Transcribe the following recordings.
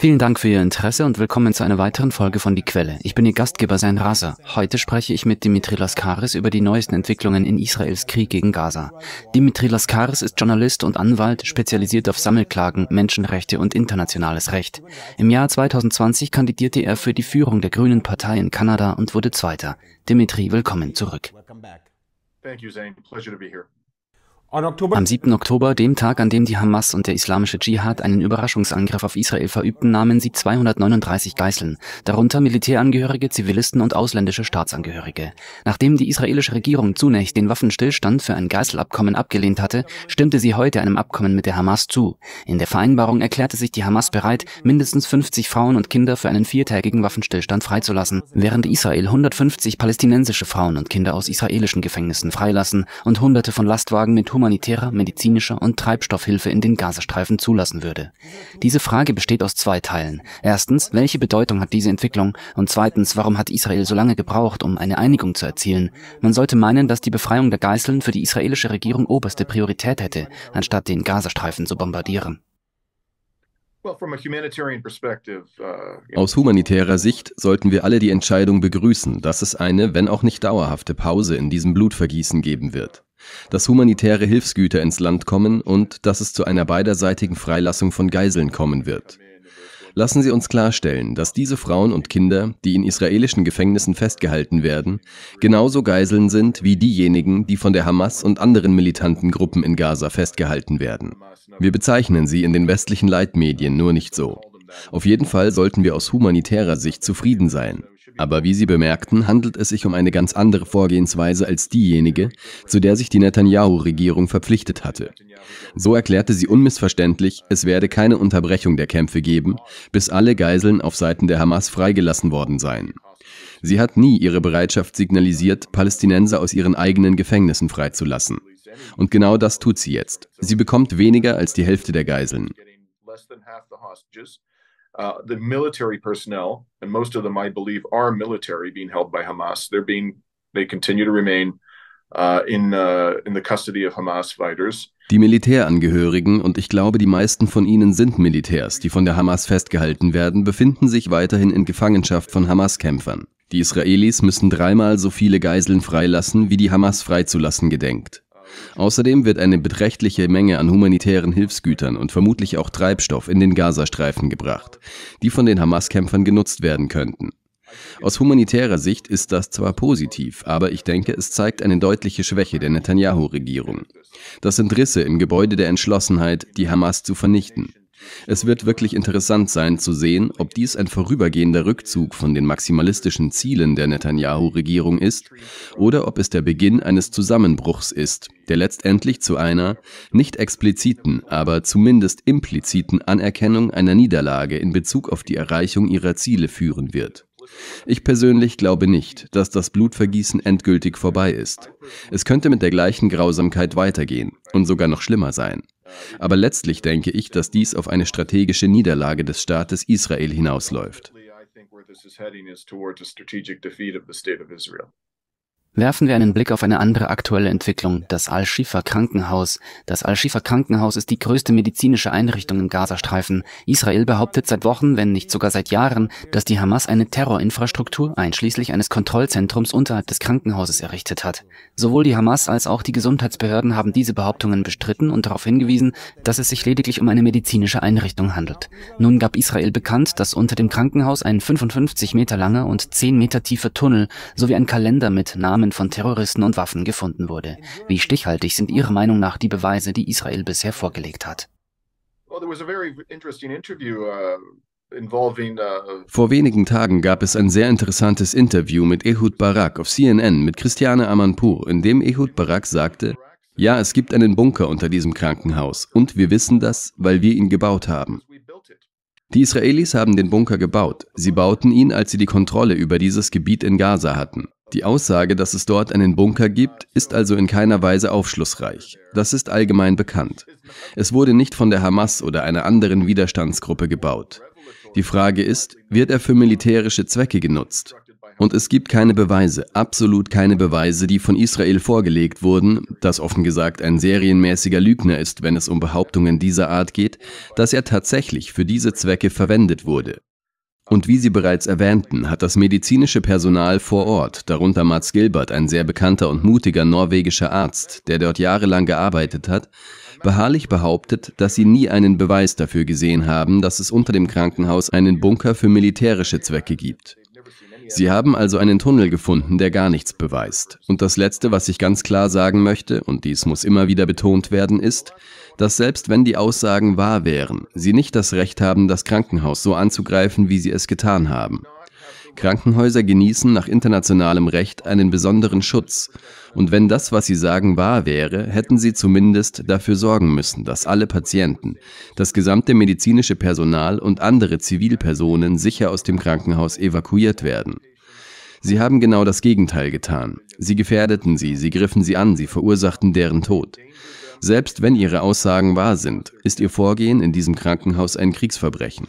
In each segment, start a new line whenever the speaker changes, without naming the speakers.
Vielen Dank für Ihr Interesse und willkommen zu einer weiteren Folge von Die Quelle. Ich bin Ihr Gastgeber Sein Raser. Heute spreche ich mit Dimitri Laskaris über die neuesten Entwicklungen in Israels Krieg gegen Gaza. Dimitri Laskaris ist Journalist und Anwalt, spezialisiert auf Sammelklagen, Menschenrechte und internationales Recht. Im Jahr 2020 kandidierte er für die Führung der Grünen Partei in Kanada und wurde Zweiter. Dimitri, willkommen zurück.
Thank you, Zane. Pleasure to be here.
Am 7. Oktober, dem Tag, an dem die Hamas und der islamische Dschihad einen Überraschungsangriff auf Israel verübten, nahmen sie 239 Geiseln, darunter Militärangehörige, Zivilisten und ausländische Staatsangehörige. Nachdem die israelische Regierung zunächst den Waffenstillstand für ein Geiselabkommen abgelehnt hatte, stimmte sie heute einem Abkommen mit der Hamas zu. In der Vereinbarung erklärte sich die Hamas bereit, mindestens 50 Frauen und Kinder für einen viertägigen Waffenstillstand freizulassen, während Israel 150 palästinensische Frauen und Kinder aus israelischen Gefängnissen freilassen und hunderte von Lastwagen mit humanitärer, medizinischer und Treibstoffhilfe in den Gazastreifen zulassen würde. Diese Frage besteht aus zwei Teilen. Erstens, welche Bedeutung hat diese Entwicklung? Und zweitens, warum hat Israel so lange gebraucht, um eine Einigung zu erzielen? Man sollte meinen, dass die Befreiung der Geiseln für die israelische Regierung oberste Priorität hätte, anstatt den Gazastreifen zu bombardieren.
Uh,
Aus humanitärer Sicht sollten wir alle die Entscheidung begrüßen, dass es eine, wenn auch nicht dauerhafte Pause in diesem Blutvergießen geben wird dass humanitäre Hilfsgüter ins Land kommen und dass es zu einer beiderseitigen Freilassung von Geiseln kommen wird. Lassen Sie uns klarstellen, dass diese Frauen und Kinder, die in israelischen Gefängnissen festgehalten werden, genauso Geiseln sind wie diejenigen, die von der Hamas und anderen militanten Gruppen in Gaza festgehalten werden. Wir bezeichnen sie in den westlichen Leitmedien nur nicht so. Auf jeden Fall sollten wir aus humanitärer Sicht zufrieden sein. Aber wie Sie bemerkten, handelt es sich um eine ganz andere Vorgehensweise als diejenige, zu der sich die Netanyahu-Regierung verpflichtet hatte. So erklärte sie unmissverständlich, es werde keine Unterbrechung der Kämpfe geben, bis alle Geiseln auf Seiten der Hamas freigelassen worden seien. Sie hat nie ihre Bereitschaft signalisiert, Palästinenser aus ihren eigenen Gefängnissen freizulassen. Und genau das tut sie jetzt. Sie bekommt weniger als die Hälfte der Geiseln.
Uh, the military personnel, and most of them, I believe, are military being held by Hamas. They're being, they continue to remain uh, in, uh, in the custody of Hamas fighters.
Die Militärangehörigen, und ich glaube, die meisten von ihnen sind Militärs, die von der Hamas festgehalten werden, befinden sich weiterhin in Gefangenschaft von Hamas-Kämpfern. Die Israelis müssen dreimal so viele Geiseln freilassen, wie die Hamas freizulassen gedenkt. Außerdem wird eine beträchtliche Menge an humanitären Hilfsgütern und vermutlich auch Treibstoff in den Gazastreifen gebracht, die von den Hamas-Kämpfern genutzt werden könnten. Aus humanitärer Sicht ist das zwar positiv, aber ich denke, es zeigt eine deutliche Schwäche der Netanyahu-Regierung. Das sind Risse im Gebäude der Entschlossenheit, die Hamas zu vernichten. Es wird wirklich interessant sein zu sehen, ob dies ein vorübergehender Rückzug von den maximalistischen Zielen der Netanyahu-Regierung ist oder ob es der Beginn eines Zusammenbruchs ist, der letztendlich zu einer nicht expliziten, aber zumindest impliziten Anerkennung einer Niederlage in Bezug auf die Erreichung ihrer Ziele führen wird. Ich persönlich glaube nicht, dass das Blutvergießen endgültig vorbei ist. Es könnte mit der gleichen Grausamkeit weitergehen und sogar noch schlimmer sein. Aber letztlich denke ich, dass dies auf eine strategische Niederlage des Staates Israel hinausläuft.
Werfen wir einen Blick auf eine andere aktuelle Entwicklung, das Al-Shifa Krankenhaus. Das Al-Shifa Krankenhaus ist die größte medizinische Einrichtung im Gazastreifen. Israel behauptet seit Wochen, wenn nicht sogar seit Jahren, dass die Hamas eine Terrorinfrastruktur einschließlich eines Kontrollzentrums unterhalb des Krankenhauses errichtet hat. Sowohl die Hamas als auch die Gesundheitsbehörden haben diese Behauptungen bestritten und darauf hingewiesen, dass es sich lediglich um eine medizinische Einrichtung handelt. Nun gab Israel bekannt, dass unter dem Krankenhaus ein 55 Meter langer und 10 Meter tiefer Tunnel sowie ein Kalender mit Namen Namen von Terroristen und Waffen gefunden wurde. Wie stichhaltig sind Ihrer Meinung nach die Beweise, die Israel bisher vorgelegt hat?
Uh, uh,
Vor wenigen Tagen gab es ein sehr interessantes Interview mit Ehud Barak auf CNN mit Christiane Amanpour, in dem Ehud Barak sagte, ja, es gibt einen Bunker unter diesem Krankenhaus und wir wissen das, weil wir ihn gebaut haben. Die Israelis haben den Bunker gebaut. Sie bauten ihn, als sie die Kontrolle über dieses Gebiet in Gaza hatten. Die Aussage, dass es dort einen Bunker gibt, ist also in keiner Weise aufschlussreich. Das ist allgemein bekannt. Es wurde nicht von der Hamas oder einer anderen Widerstandsgruppe gebaut. Die Frage ist, wird er für militärische Zwecke genutzt? Und es gibt keine Beweise, absolut keine Beweise, die von Israel vorgelegt wurden, dass offen gesagt ein serienmäßiger Lügner ist, wenn es um Behauptungen dieser Art geht, dass er tatsächlich für diese Zwecke verwendet wurde. Und wie Sie bereits erwähnten, hat das medizinische Personal vor Ort, darunter Mats Gilbert, ein sehr bekannter und mutiger norwegischer Arzt, der dort jahrelang gearbeitet hat, beharrlich behauptet, dass sie nie einen Beweis dafür gesehen haben, dass es unter dem Krankenhaus einen Bunker für militärische Zwecke gibt. Sie haben also einen Tunnel gefunden, der gar nichts beweist. Und das Letzte, was ich ganz klar sagen möchte, und dies muss immer wieder betont werden, ist, dass selbst wenn die Aussagen wahr wären, Sie nicht das Recht haben, das Krankenhaus so anzugreifen, wie Sie es getan haben. Krankenhäuser genießen nach internationalem Recht einen besonderen Schutz. Und wenn das, was Sie sagen, wahr wäre, hätten Sie zumindest dafür sorgen müssen, dass alle Patienten, das gesamte medizinische Personal und andere Zivilpersonen sicher aus dem Krankenhaus evakuiert werden. Sie haben genau das Gegenteil getan. Sie gefährdeten sie, sie griffen sie an, sie verursachten deren Tod. Selbst wenn Ihre Aussagen wahr sind, ist Ihr Vorgehen in diesem Krankenhaus ein Kriegsverbrechen.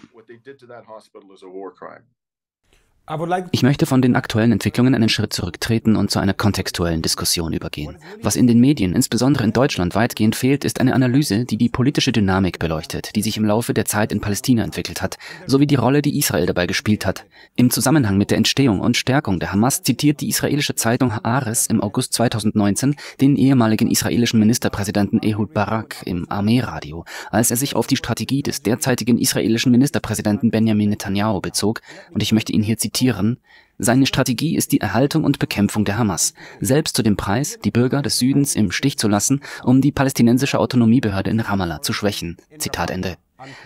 Ich möchte von den aktuellen Entwicklungen einen Schritt zurücktreten und zu einer kontextuellen Diskussion übergehen. Was in den Medien, insbesondere in Deutschland, weitgehend fehlt, ist eine Analyse, die die politische Dynamik beleuchtet, die sich im Laufe der Zeit in Palästina entwickelt hat, sowie die Rolle, die Israel dabei gespielt hat. Im Zusammenhang mit der Entstehung und Stärkung der Hamas zitiert die israelische Zeitung Haaretz im August 2019 den ehemaligen israelischen Ministerpräsidenten Ehud Barak im Armeeradio, als er sich auf die Strategie des derzeitigen israelischen Ministerpräsidenten Benjamin Netanyahu bezog, und ich möchte ihn hier zitieren, zitieren, seine Strategie ist die Erhaltung und Bekämpfung der Hamas, selbst zu dem Preis, die Bürger des Südens im Stich zu lassen, um die palästinensische Autonomiebehörde in Ramallah zu schwächen. Zitat Ende.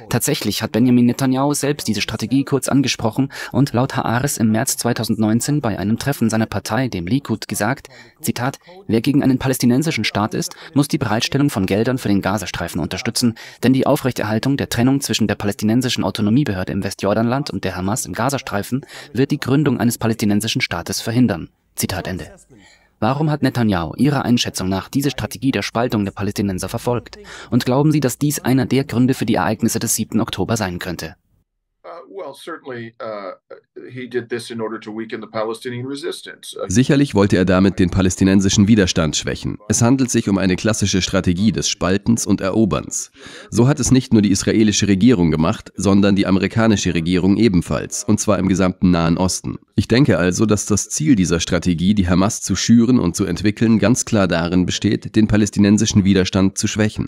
Tatsächlich hat Benjamin Netanyahu selbst diese Strategie kurz angesprochen und laut Haares im März 2019 bei einem Treffen seiner Partei, dem Likud, gesagt, Zitat, wer gegen einen palästinensischen Staat ist, muss die Bereitstellung von Geldern für den Gazastreifen unterstützen, denn die Aufrechterhaltung der Trennung zwischen der palästinensischen Autonomiebehörde im Westjordanland und der Hamas im Gazastreifen wird die Gründung eines palästinensischen Staates verhindern. Zitat Ende. Warum hat Netanyahu Ihrer Einschätzung nach diese Strategie der Spaltung der Palästinenser verfolgt? Und glauben Sie, dass dies einer der Gründe für die Ereignisse des 7. Oktober sein könnte?
Uh, Sicherlich wollte er damit den palästinensischen Widerstand schwächen. Es handelt sich um eine klassische Strategie des Spaltens und Eroberns. So hat es nicht nur die israelische Regierung gemacht, sondern die amerikanische Regierung ebenfalls, und zwar im gesamten Nahen Osten. Ich denke also, dass das Ziel dieser Strategie, die Hamas zu schüren und zu entwickeln, ganz klar darin besteht, den palästinensischen Widerstand zu schwächen.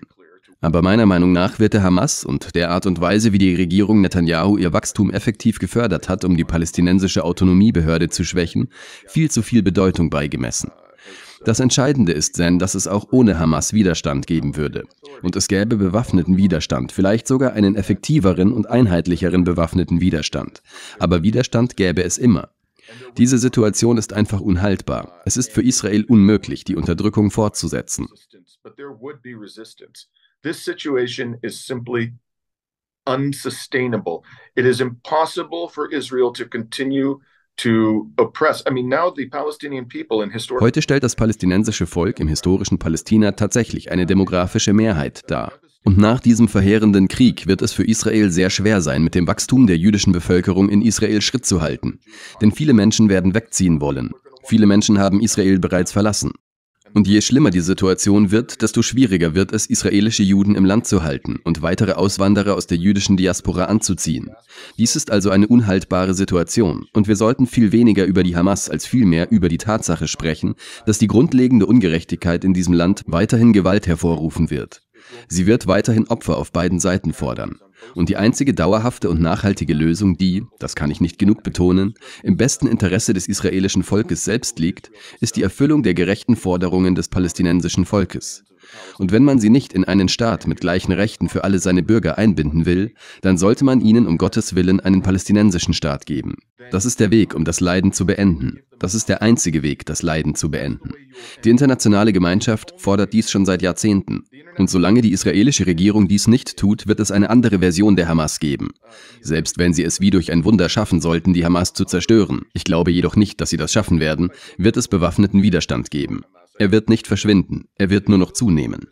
Aber meiner Meinung nach wird der Hamas und der Art und Weise, wie die Regierung Netanyahu ihr Wachstum effektiv gefördert hat, um die palästinensische Autonomiebehörde zu schwächen, viel zu viel Bedeutung beigemessen. Das Entscheidende ist, Zen, dass es auch ohne Hamas Widerstand geben würde. Und es gäbe bewaffneten Widerstand, vielleicht sogar einen effektiveren und einheitlicheren bewaffneten Widerstand. Aber Widerstand gäbe es immer. Diese Situation ist einfach unhaltbar. Es ist für Israel unmöglich, die Unterdrückung fortzusetzen. This situation is simply unsustainable. It is impossible for Israel to continue Heute stellt das palästinensische Volk im historischen Palästina tatsächlich eine demografische Mehrheit dar. Und nach diesem verheerenden Krieg wird es für Israel sehr schwer sein, mit dem Wachstum der jüdischen Bevölkerung in Israel Schritt zu halten. Denn viele Menschen werden wegziehen wollen. Viele Menschen haben Israel bereits verlassen. Und je schlimmer die Situation wird, desto schwieriger wird es, israelische Juden im Land zu halten und weitere Auswanderer aus der jüdischen Diaspora anzuziehen. Dies ist also eine unhaltbare Situation und wir sollten viel weniger über die Hamas als vielmehr über die Tatsache sprechen, dass die grundlegende Ungerechtigkeit in diesem Land weiterhin Gewalt hervorrufen wird. Sie wird weiterhin Opfer auf beiden Seiten fordern. Und die einzige dauerhafte und nachhaltige Lösung, die, das kann ich nicht genug betonen, im besten Interesse des israelischen Volkes selbst liegt, ist die Erfüllung der gerechten Forderungen des palästinensischen Volkes. Und wenn man sie nicht in einen Staat mit gleichen Rechten für alle seine Bürger einbinden will, dann sollte man ihnen um Gottes Willen einen palästinensischen Staat geben. Das ist der Weg, um das Leiden zu beenden. Das ist der einzige Weg, das Leiden zu beenden. Die internationale Gemeinschaft fordert dies schon seit Jahrzehnten. Und solange die israelische Regierung dies nicht tut, wird es eine andere Version der Hamas geben. Selbst wenn sie es wie durch ein Wunder schaffen sollten, die Hamas zu zerstören, ich glaube jedoch nicht, dass sie das schaffen werden, wird es bewaffneten Widerstand geben. Er wird nicht verschwinden, er wird nur noch zunehmen.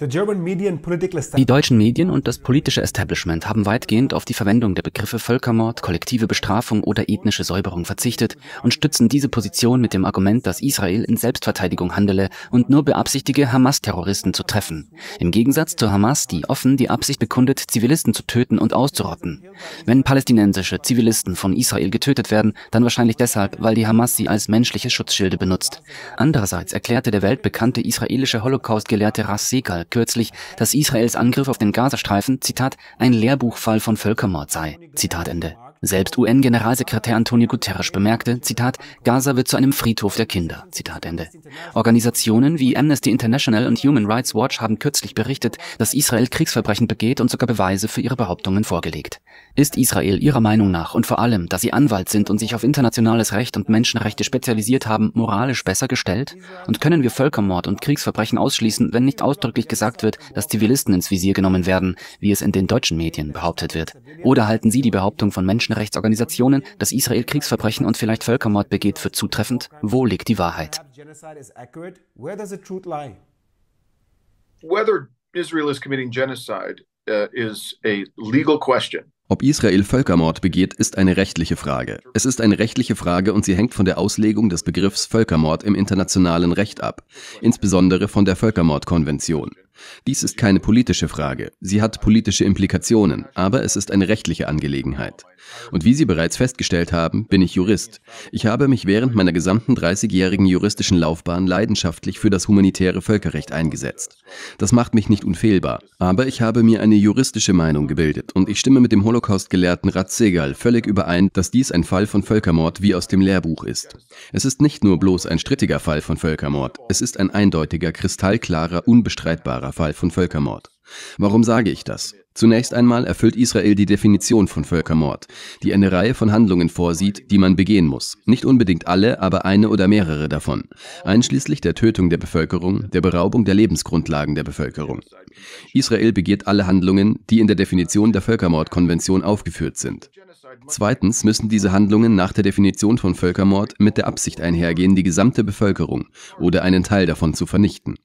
Die deutschen Medien und das politische Establishment haben weitgehend auf die Verwendung der Begriffe Völkermord, kollektive Bestrafung oder ethnische Säuberung verzichtet und stützen diese Position mit dem Argument, dass Israel in Selbstverteidigung handele und nur beabsichtige, Hamas-Terroristen zu treffen. Im Gegensatz zur Hamas, die offen die Absicht bekundet, Zivilisten zu töten und auszurotten. Wenn palästinensische Zivilisten von Israel getötet werden, dann wahrscheinlich deshalb, weil die Hamas sie als menschliche Schutzschilde benutzt. Andererseits erklärte der weltbekannte israelische Holocaust-Gelehrte Ras Kürzlich, dass Israels Angriff auf den Gazastreifen, Zitat, ein Lehrbuchfall von Völkermord sei. Zitat Ende. Selbst UN-Generalsekretär Antonio Guterres bemerkte, Zitat, Gaza wird zu einem Friedhof der Kinder. Zitat Ende. Organisationen wie Amnesty International und Human Rights Watch haben kürzlich berichtet, dass Israel Kriegsverbrechen begeht und sogar Beweise für ihre Behauptungen vorgelegt. Ist Israel Ihrer Meinung nach und vor allem, da Sie Anwalt sind und sich auf internationales Recht und Menschenrechte spezialisiert haben, moralisch besser gestellt? Und können wir Völkermord und Kriegsverbrechen ausschließen, wenn nicht ausdrücklich gesagt wird, dass Zivilisten ins Visier genommen werden, wie es in den deutschen Medien behauptet wird? Oder halten Sie die Behauptung von Menschen Menschenrechtsorganisationen, dass Israel Kriegsverbrechen und vielleicht Völkermord begeht, für zutreffend? Wo liegt die Wahrheit?
Whether Israel is committing genocide uh, is a legal question.
Ob Israel Völkermord begeht, ist eine rechtliche Frage. Es ist eine rechtliche Frage und sie hängt von der Auslegung des Begriffs Völkermord im internationalen Recht ab, insbesondere von der Völkermordkonvention. Dies ist keine politische Frage. Sie hat politische Implikationen, aber es ist eine rechtliche Angelegenheit. Und wie Sie bereits festgestellt haben, bin ich Jurist. Ich habe mich während meiner gesamten 30-jährigen juristischen Laufbahn leidenschaftlich für das humanitäre Völkerrecht eingesetzt. Das macht mich nicht unfehlbar, aber ich habe mir eine juristische Meinung gebildet und ich stimme mit dem Holocaust-Gelehrten Ratzegal völlig überein, dass dies ein Fall von Völkermord wie aus dem Lehrbuch ist. Es ist nicht nur bloß ein strittiger Fall von Völkermord, es ist ein eindeutiger, kristallklarer, unbestreitbarer Fall von Völkermord. Warum sage ich das? Zunächst einmal erfüllt Israel die Definition von Völkermord, die eine Reihe von Handlungen vorsieht, die man begehen muss. Nicht unbedingt alle, aber eine oder mehrere davon, einschließlich der Tötung der Bevölkerung, der Beraubung der Lebensgrundlagen der Bevölkerung. Israel begeht alle Handlungen, die in der Definition der Völkermordkonvention aufgeführt sind. Zweitens müssen diese Handlungen nach der Definition von Völkermord mit der Absicht einhergehen, die gesamte Bevölkerung oder einen Teil davon zu vernichten.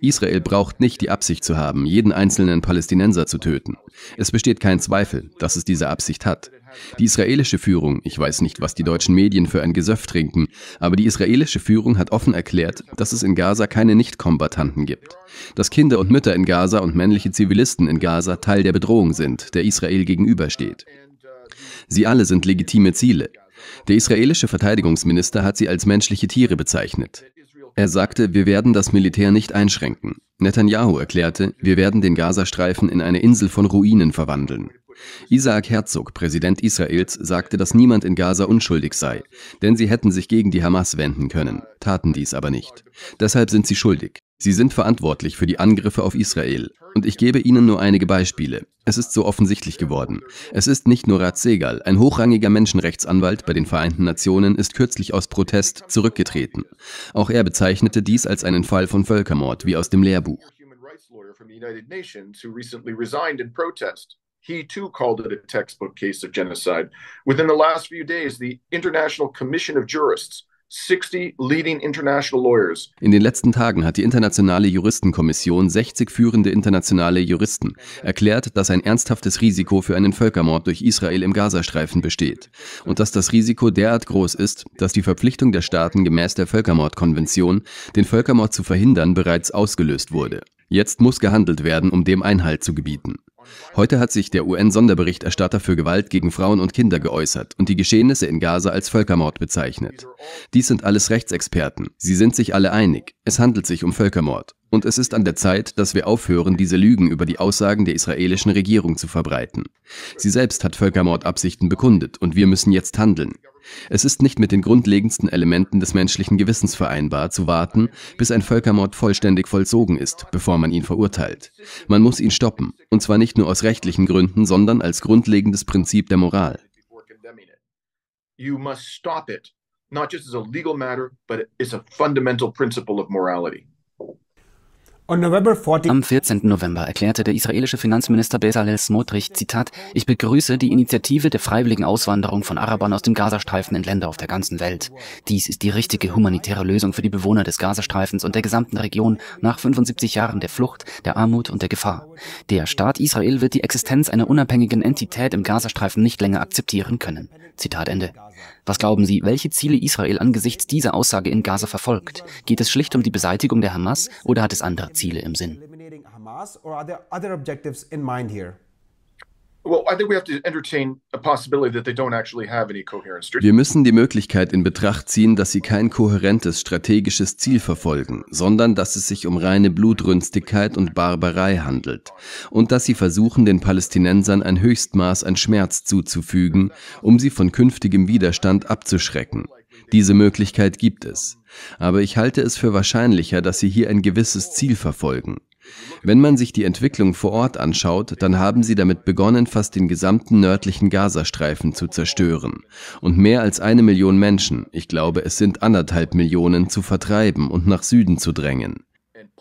Israel braucht nicht die Absicht zu haben, jeden einzelnen Palästinenser zu töten. Es besteht kein Zweifel, dass es diese Absicht hat. Die israelische Führung, ich weiß nicht, was die deutschen Medien für ein Gesöff trinken, aber die israelische Führung hat offen erklärt, dass es in Gaza keine Nicht-Kombattanten gibt. Dass Kinder und Mütter in Gaza und männliche Zivilisten in Gaza Teil der Bedrohung sind, der Israel gegenübersteht. Sie alle sind legitime Ziele. Der israelische Verteidigungsminister hat sie als menschliche Tiere bezeichnet. Er sagte, wir werden das Militär nicht einschränken. Netanyahu erklärte, wir werden den Gazastreifen in eine Insel von Ruinen verwandeln. Isaac Herzog, Präsident Israels, sagte, dass niemand in Gaza unschuldig sei, denn sie hätten sich gegen die Hamas wenden können, taten dies aber nicht. Deshalb sind sie schuldig. Sie sind verantwortlich für die Angriffe auf Israel. Und ich gebe Ihnen nur einige Beispiele. Es ist so offensichtlich geworden. Es ist nicht nur Rat Segal, ein hochrangiger Menschenrechtsanwalt bei den Vereinten Nationen, ist kürzlich aus Protest zurückgetreten. Auch er bezeichnete dies als einen Fall von Völkermord, wie aus dem Lehrbuch.
he too called it a textbook case of genocide. Within the last few days, the International Commission of Jurists
in den letzten Tagen hat die Internationale Juristenkommission 60 führende internationale Juristen erklärt, dass ein ernsthaftes Risiko für einen Völkermord durch Israel im Gazastreifen besteht und dass das Risiko derart groß ist, dass die Verpflichtung der Staaten gemäß der Völkermordkonvention, den Völkermord zu verhindern, bereits ausgelöst wurde. Jetzt muss gehandelt werden, um dem Einhalt zu gebieten. Heute hat sich der UN-Sonderberichterstatter für Gewalt gegen Frauen und Kinder geäußert und die Geschehnisse in Gaza als Völkermord bezeichnet. Dies sind alles Rechtsexperten. Sie sind sich alle einig. Es handelt sich um Völkermord. Und es ist an der Zeit, dass wir aufhören, diese Lügen über die Aussagen der israelischen Regierung zu verbreiten. Sie selbst hat Völkermordabsichten bekundet und wir müssen jetzt handeln. Es ist nicht mit den grundlegendsten Elementen des menschlichen Gewissens vereinbar, zu warten, bis ein Völkermord vollständig vollzogen ist, bevor man ihn verurteilt. Man muss ihn stoppen, und zwar nicht nur aus rechtlichen Gründen, sondern als grundlegendes Prinzip der Moral. Not just as a legal matter, but as a fundamental principle of morality.
Am 14. November erklärte der israelische Finanzminister Bezalel Smotrich, Zitat, ich begrüße die Initiative der freiwilligen Auswanderung von Arabern aus dem Gazastreifen in Länder auf der ganzen Welt. Dies ist die richtige humanitäre Lösung für die Bewohner des Gazastreifens und der gesamten Region nach 75 Jahren der Flucht, der Armut und der Gefahr. Der Staat Israel wird die Existenz einer unabhängigen Entität im Gazastreifen nicht länger akzeptieren können. Zitat Ende. Was glauben Sie, welche Ziele Israel angesichts dieser Aussage in Gaza verfolgt? Geht es schlicht um die Beseitigung der Hamas oder hat es andere Ziele im Sinn?
Wir müssen die Möglichkeit in Betracht ziehen, dass sie kein kohärentes strategisches Ziel verfolgen, sondern dass es sich um reine Blutrünstigkeit und Barbarei handelt und dass sie versuchen, den Palästinensern ein Höchstmaß an Schmerz zuzufügen, um sie von künftigem Widerstand abzuschrecken. Diese Möglichkeit gibt es. Aber ich halte es für wahrscheinlicher, dass sie hier ein gewisses Ziel verfolgen. Wenn man sich die Entwicklung vor Ort anschaut, dann haben sie damit begonnen, fast den gesamten nördlichen Gazastreifen zu zerstören und mehr als eine Million Menschen, ich glaube es sind anderthalb Millionen, zu vertreiben und nach Süden zu drängen.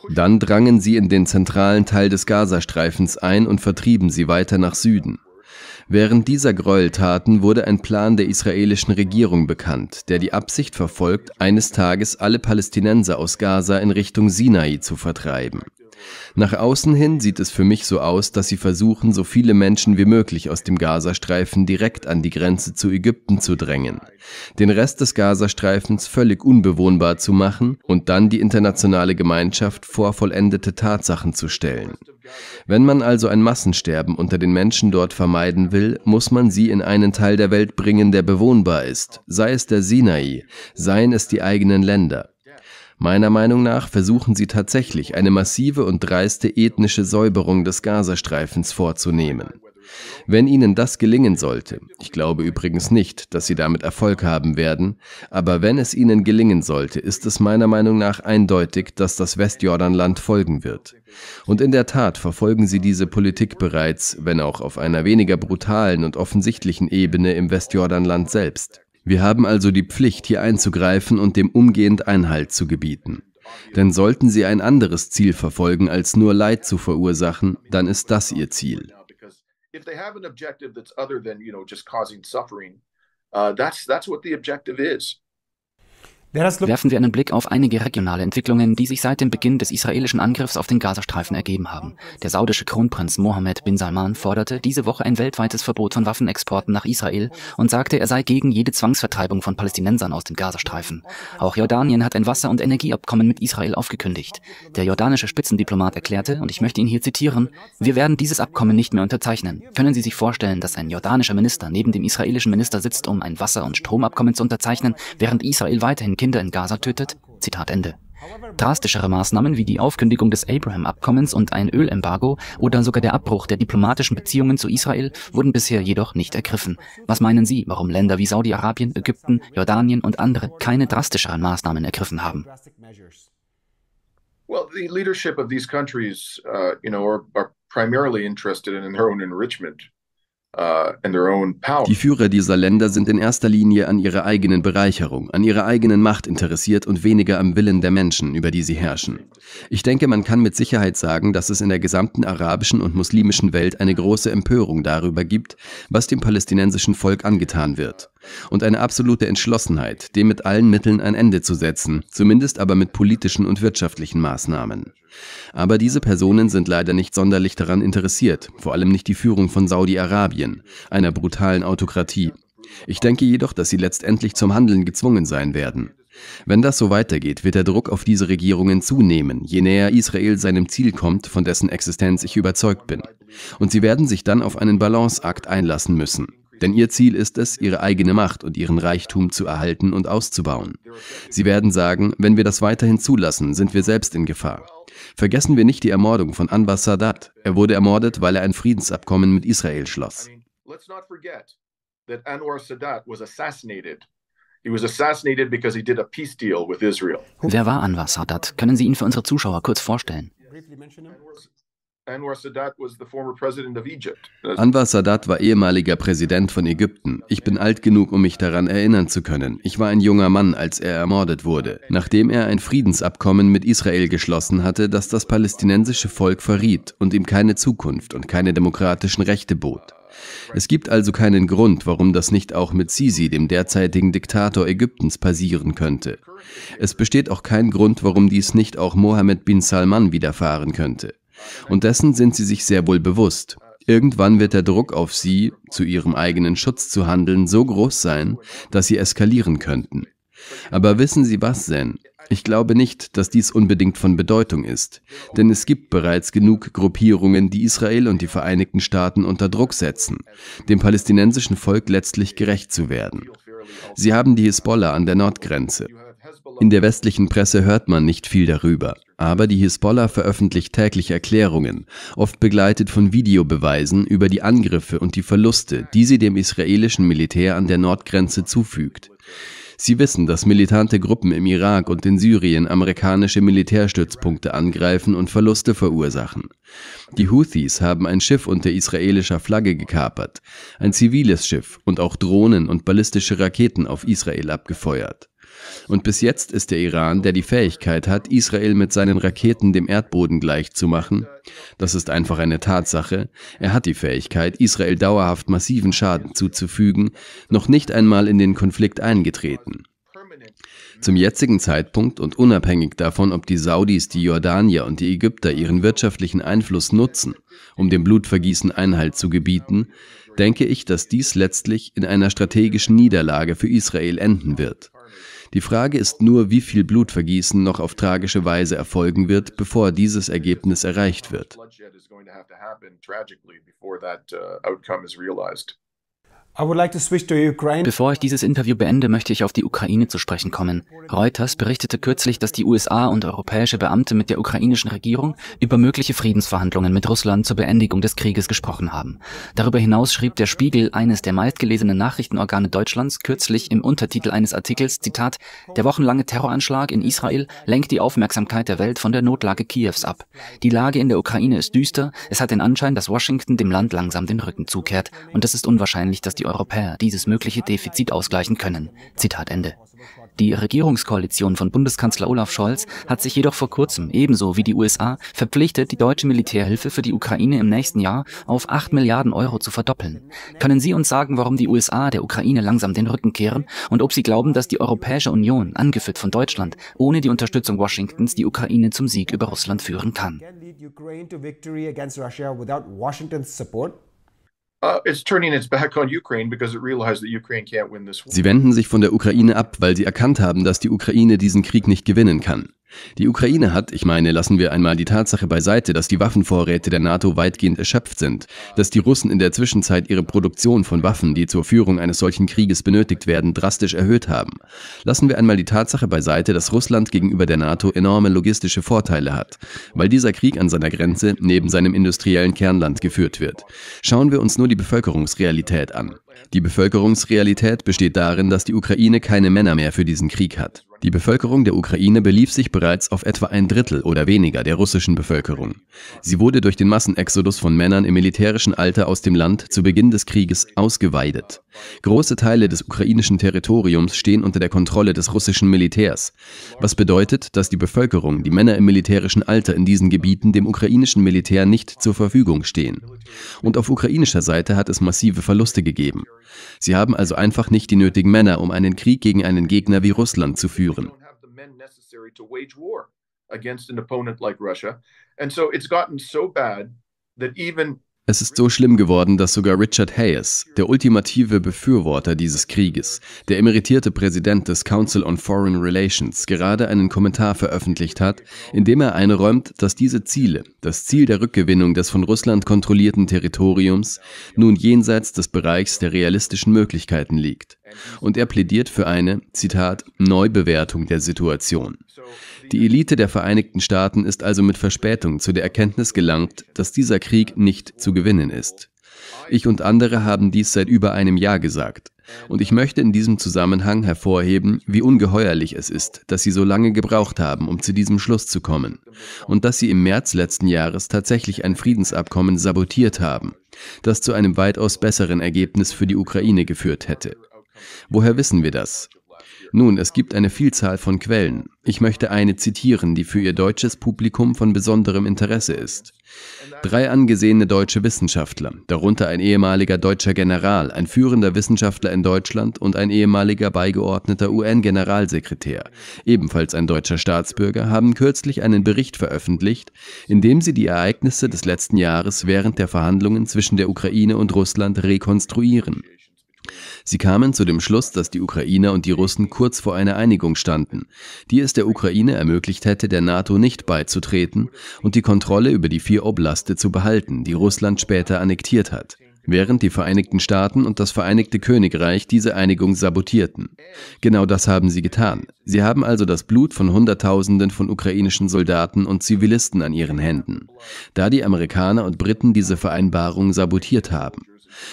Dann drangen sie in den zentralen Teil des Gazastreifens ein und vertrieben sie weiter nach Süden. Während dieser Gräueltaten wurde ein Plan der israelischen Regierung bekannt, der die Absicht verfolgt, eines Tages alle Palästinenser aus Gaza in Richtung Sinai zu vertreiben. Nach außen hin sieht es für mich so aus, dass sie versuchen, so viele Menschen wie möglich aus dem Gazastreifen direkt an die Grenze zu Ägypten zu drängen, den Rest des Gazastreifens völlig unbewohnbar zu machen und dann die internationale Gemeinschaft vor vollendete Tatsachen zu stellen. Wenn man also ein Massensterben unter den Menschen dort vermeiden will, muss man sie in einen Teil der Welt bringen, der bewohnbar ist, sei es der Sinai, seien es die eigenen Länder. Meiner Meinung nach versuchen sie tatsächlich eine massive und dreiste ethnische Säuberung des Gazastreifens vorzunehmen. Wenn ihnen das gelingen sollte, ich glaube übrigens nicht, dass sie damit Erfolg haben werden, aber wenn es ihnen gelingen sollte, ist es meiner Meinung nach eindeutig, dass das Westjordanland folgen wird. Und in der Tat verfolgen sie diese Politik bereits, wenn auch auf einer weniger brutalen und offensichtlichen Ebene im Westjordanland selbst. Wir haben also die Pflicht, hier einzugreifen und dem umgehend Einhalt zu gebieten. Denn sollten sie ein anderes Ziel verfolgen, als nur Leid zu verursachen, dann ist das ihr Ziel.
Uh, Werfen wir einen Blick auf einige regionale Entwicklungen, die sich seit dem Beginn des israelischen Angriffs auf den Gazastreifen ergeben haben. Der saudische Kronprinz Mohammed bin Salman forderte diese Woche ein weltweites Verbot von Waffenexporten nach Israel und sagte, er sei gegen jede Zwangsvertreibung von Palästinensern aus dem Gazastreifen. Auch Jordanien hat ein Wasser- und Energieabkommen mit Israel aufgekündigt. Der jordanische Spitzendiplomat erklärte, und ich möchte ihn hier zitieren, wir werden dieses Abkommen nicht mehr unterzeichnen. Können Sie sich vorstellen, dass ein jordanischer Minister neben dem israelischen Minister sitzt, um ein Wasser- und Stromabkommen zu unterzeichnen, während Israel weiterhin Kinder in Gaza tötet? Zitat Ende. Drastischere Maßnahmen wie die Aufkündigung des Abraham-Abkommens und ein Ölembargo oder sogar der Abbruch der diplomatischen Beziehungen zu Israel wurden bisher jedoch nicht ergriffen. Was meinen Sie, warum Länder wie Saudi-Arabien, Ägypten, Jordanien und andere keine drastischeren Maßnahmen ergriffen haben?
Well, the leadership of these countries, uh, you know, are, are primarily interested in their own enrichment.
Uh, die Führer dieser Länder sind in erster Linie an ihrer eigenen Bereicherung, an ihrer eigenen Macht interessiert und weniger am Willen der Menschen, über die sie herrschen. Ich denke, man kann mit Sicherheit sagen, dass es in der gesamten arabischen und muslimischen Welt eine große Empörung darüber gibt, was dem palästinensischen Volk angetan wird. Und eine absolute Entschlossenheit, dem mit allen Mitteln ein Ende zu setzen, zumindest aber mit politischen und wirtschaftlichen Maßnahmen. Aber diese Personen sind leider nicht sonderlich daran interessiert, vor allem nicht die Führung von Saudi-Arabien, einer brutalen Autokratie. Ich denke jedoch, dass sie letztendlich zum Handeln gezwungen sein werden. Wenn das so weitergeht, wird der Druck auf diese Regierungen zunehmen, je näher Israel seinem Ziel kommt, von dessen Existenz ich überzeugt bin. Und sie werden sich dann auf einen Balanceakt einlassen müssen. Denn ihr Ziel ist es, ihre eigene Macht und ihren Reichtum zu erhalten und auszubauen. Sie werden sagen, wenn wir das weiterhin zulassen, sind wir selbst in Gefahr. Vergessen wir nicht die Ermordung von Anwar Sadat. Er wurde ermordet, weil er ein Friedensabkommen mit Israel schloss.
Wer war Anwar Sadat? Können Sie ihn für unsere Zuschauer kurz vorstellen?
Anwar Sadat war ehemaliger Präsident von Ägypten. Ich bin alt genug, um mich daran erinnern zu können. Ich war ein junger Mann, als er ermordet wurde, nachdem er ein Friedensabkommen mit Israel geschlossen hatte, das das palästinensische Volk verriet und ihm keine Zukunft und keine demokratischen Rechte bot. Es gibt also keinen Grund, warum das nicht auch mit Sisi, dem derzeitigen Diktator Ägyptens, passieren könnte. Es besteht auch kein Grund, warum dies nicht auch Mohammed bin Salman widerfahren könnte. Und dessen sind sie sich sehr wohl bewusst. Irgendwann wird der Druck auf sie, zu ihrem eigenen Schutz zu handeln, so groß sein, dass sie eskalieren könnten. Aber wissen Sie was, Zen? Ich glaube nicht, dass dies unbedingt von Bedeutung ist, denn es gibt bereits genug Gruppierungen, die Israel und die Vereinigten Staaten unter Druck setzen, dem palästinensischen Volk letztlich gerecht zu werden. Sie haben die Hisbollah an der Nordgrenze. In der westlichen Presse hört man nicht viel darüber, aber die Hisbollah veröffentlicht täglich Erklärungen, oft begleitet von Videobeweisen über die Angriffe und die Verluste, die sie dem israelischen Militär an der Nordgrenze zufügt. Sie wissen, dass militante Gruppen im Irak und in Syrien amerikanische Militärstützpunkte angreifen und Verluste verursachen. Die Houthis haben ein Schiff unter israelischer Flagge gekapert, ein ziviles Schiff und auch Drohnen und ballistische Raketen auf Israel abgefeuert. Und bis jetzt ist der Iran, der die Fähigkeit hat, Israel mit seinen Raketen dem Erdboden gleichzumachen, das ist einfach eine Tatsache, er hat die Fähigkeit, Israel dauerhaft massiven Schaden zuzufügen, noch nicht einmal in den Konflikt eingetreten. Zum jetzigen Zeitpunkt und unabhängig davon, ob die Saudis, die Jordanier und die Ägypter ihren wirtschaftlichen Einfluss nutzen, um dem Blutvergießen Einhalt zu gebieten, denke ich, dass dies letztlich in einer strategischen Niederlage für Israel enden wird. Die Frage ist nur, wie viel Blutvergießen noch auf tragische Weise erfolgen wird, bevor dieses Ergebnis erreicht wird.
Bevor ich dieses Interview beende, möchte ich auf die Ukraine zu sprechen kommen. Reuters berichtete kürzlich, dass die USA und europäische Beamte mit der ukrainischen Regierung über mögliche Friedensverhandlungen mit Russland zur Beendigung des Krieges gesprochen haben. Darüber hinaus schrieb der Spiegel, eines der meistgelesenen Nachrichtenorgane Deutschlands, kürzlich im Untertitel eines Artikels, Zitat, der wochenlange Terroranschlag in Israel lenkt die Aufmerksamkeit der Welt von der Notlage Kiews ab. Die Lage in der Ukraine ist düster, es hat den Anschein, dass Washington dem Land langsam den Rücken zukehrt und es ist unwahrscheinlich, dass die die Europäer dieses mögliche Defizit ausgleichen können. Zitat Ende. Die Regierungskoalition von Bundeskanzler Olaf Scholz hat sich jedoch vor kurzem, ebenso wie die USA, verpflichtet, die deutsche Militärhilfe für die Ukraine im nächsten Jahr auf 8 Milliarden Euro zu verdoppeln. Können Sie uns sagen, warum die USA der Ukraine langsam den Rücken kehren und ob Sie glauben, dass die Europäische Union, angeführt von Deutschland, ohne die Unterstützung Washingtons die Ukraine zum Sieg über Russland führen kann?
Uh, sie wenden sich von der Ukraine ab, weil sie erkannt haben, dass die Ukraine diesen Krieg nicht gewinnen kann. Die Ukraine hat, ich meine, lassen wir einmal die Tatsache beiseite, dass die Waffenvorräte der NATO weitgehend erschöpft sind, dass die Russen in der Zwischenzeit ihre Produktion von Waffen, die zur Führung eines solchen Krieges benötigt werden, drastisch erhöht haben. Lassen wir einmal die Tatsache beiseite, dass Russland gegenüber der NATO enorme logistische Vorteile hat, weil dieser Krieg an seiner Grenze neben seinem industriellen Kernland geführt wird. Schauen wir uns nur die Bevölkerungsrealität an. Die Bevölkerungsrealität besteht darin, dass die Ukraine keine Männer mehr für diesen Krieg hat. Die Bevölkerung der Ukraine belief sich bereits auf etwa ein Drittel oder weniger der russischen Bevölkerung. Sie wurde durch den Massenexodus von Männern im militärischen Alter aus dem Land zu Beginn des Krieges ausgeweidet. Große Teile des ukrainischen Territoriums stehen unter der Kontrolle des russischen Militärs, was bedeutet, dass die Bevölkerung, die Männer im militärischen Alter in diesen Gebieten dem ukrainischen Militär nicht zur Verfügung stehen. Und auf ukrainischer Seite hat es massive Verluste gegeben. Sie haben also einfach nicht die nötigen Männer, um einen Krieg gegen einen Gegner wie Russland zu führen führen. against an opponent like Russia. And so it's gotten so bad that even es ist so schlimm geworden, dass sogar Richard Hayes, der ultimative Befürworter dieses Krieges, der emeritierte Präsident des Council on Foreign Relations, gerade einen Kommentar veröffentlicht hat, in dem er einräumt, dass diese Ziele, das Ziel der Rückgewinnung des von Russland kontrollierten Territoriums, nun jenseits des Bereichs der realistischen Möglichkeiten liegt. Und er plädiert für eine, Zitat, Neubewertung der Situation. Die Elite der Vereinigten Staaten ist also mit Verspätung zu der Erkenntnis gelangt, dass dieser Krieg nicht zu gewinnen ist. Ich und andere haben dies seit über einem Jahr gesagt. Und ich möchte in diesem Zusammenhang hervorheben, wie ungeheuerlich es ist, dass sie so lange gebraucht haben, um zu diesem Schluss zu kommen. Und dass sie im März letzten Jahres tatsächlich ein Friedensabkommen sabotiert haben, das zu einem weitaus besseren Ergebnis für die Ukraine geführt hätte. Woher wissen wir das? Nun, es gibt eine Vielzahl von Quellen. Ich möchte eine zitieren, die für Ihr deutsches Publikum von besonderem Interesse ist. Drei angesehene deutsche Wissenschaftler, darunter ein ehemaliger deutscher General, ein führender Wissenschaftler in Deutschland und ein ehemaliger beigeordneter UN-Generalsekretär, ebenfalls ein deutscher Staatsbürger, haben kürzlich einen Bericht veröffentlicht, in dem sie die Ereignisse des letzten Jahres während der Verhandlungen zwischen der Ukraine und Russland rekonstruieren. Sie kamen zu dem Schluss, dass die Ukrainer und die Russen kurz vor einer Einigung standen, die es der Ukraine ermöglicht hätte, der NATO nicht beizutreten und die Kontrolle über die vier Oblaste zu behalten, die Russland später annektiert hat während die Vereinigten Staaten und das Vereinigte Königreich diese Einigung sabotierten. Genau das haben sie getan. Sie haben also das Blut von Hunderttausenden von ukrainischen Soldaten und Zivilisten an ihren Händen, da die Amerikaner und Briten diese Vereinbarung sabotiert haben.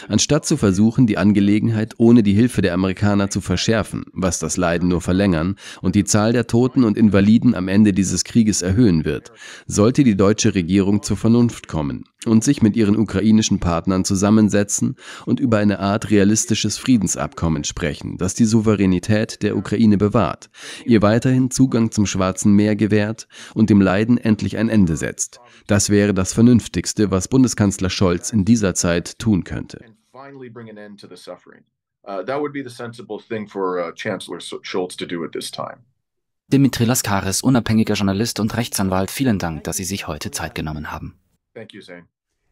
Anstatt zu versuchen, die Angelegenheit ohne die Hilfe der Amerikaner zu verschärfen, was das Leiden nur verlängern und die Zahl der Toten und Invaliden am Ende dieses Krieges erhöhen wird, sollte die deutsche Regierung zur Vernunft kommen und sich mit ihren ukrainischen Partnern zusammensetzen und über eine Art realistisches Friedensabkommen sprechen, das die Souveränität der Ukraine bewahrt, ihr weiterhin Zugang zum Schwarzen Meer gewährt und dem Leiden endlich ein Ende setzt. Das wäre das Vernünftigste, was Bundeskanzler Scholz in dieser Zeit tun könnte. Uh, that would be the sensible thing for uh, Chancellor Scholz to do at this time.
Dimitri Laskaris, unabhängiger Journalist und Rechtsanwalt, vielen Dank, dass Sie sich heute Zeit genommen haben.
Thank you, Zane.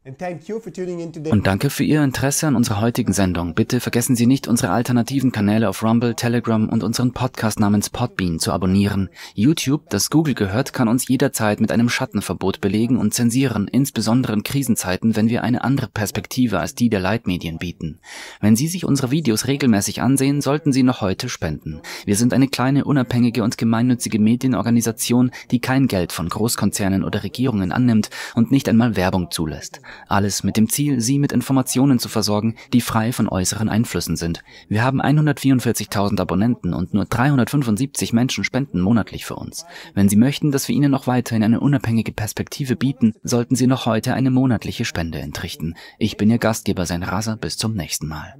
Und danke für Ihr Interesse an unserer heutigen Sendung. Bitte vergessen Sie nicht, unsere alternativen Kanäle auf Rumble, Telegram und unseren Podcast namens Podbean zu abonnieren. YouTube, das Google gehört, kann uns jederzeit mit einem Schattenverbot belegen und zensieren, insbesondere in Krisenzeiten, wenn wir eine andere Perspektive als die der Leitmedien bieten. Wenn Sie sich unsere Videos regelmäßig ansehen, sollten Sie noch heute spenden. Wir sind eine kleine, unabhängige und gemeinnützige Medienorganisation, die kein Geld von Großkonzernen oder Regierungen annimmt und nicht einmal Werbung zulässt. Alles mit dem Ziel, Sie mit Informationen zu versorgen, die frei von äußeren Einflüssen sind. Wir haben 144.000 Abonnenten und nur 375 Menschen spenden monatlich für uns. Wenn Sie möchten, dass wir Ihnen noch weiterhin eine unabhängige Perspektive bieten, sollten Sie noch heute eine monatliche Spende entrichten. Ich bin Ihr Gastgeber, Sein Raser. Bis zum nächsten Mal.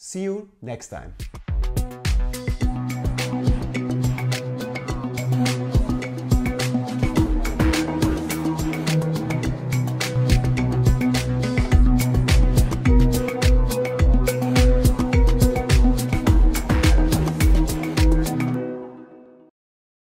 See you next time.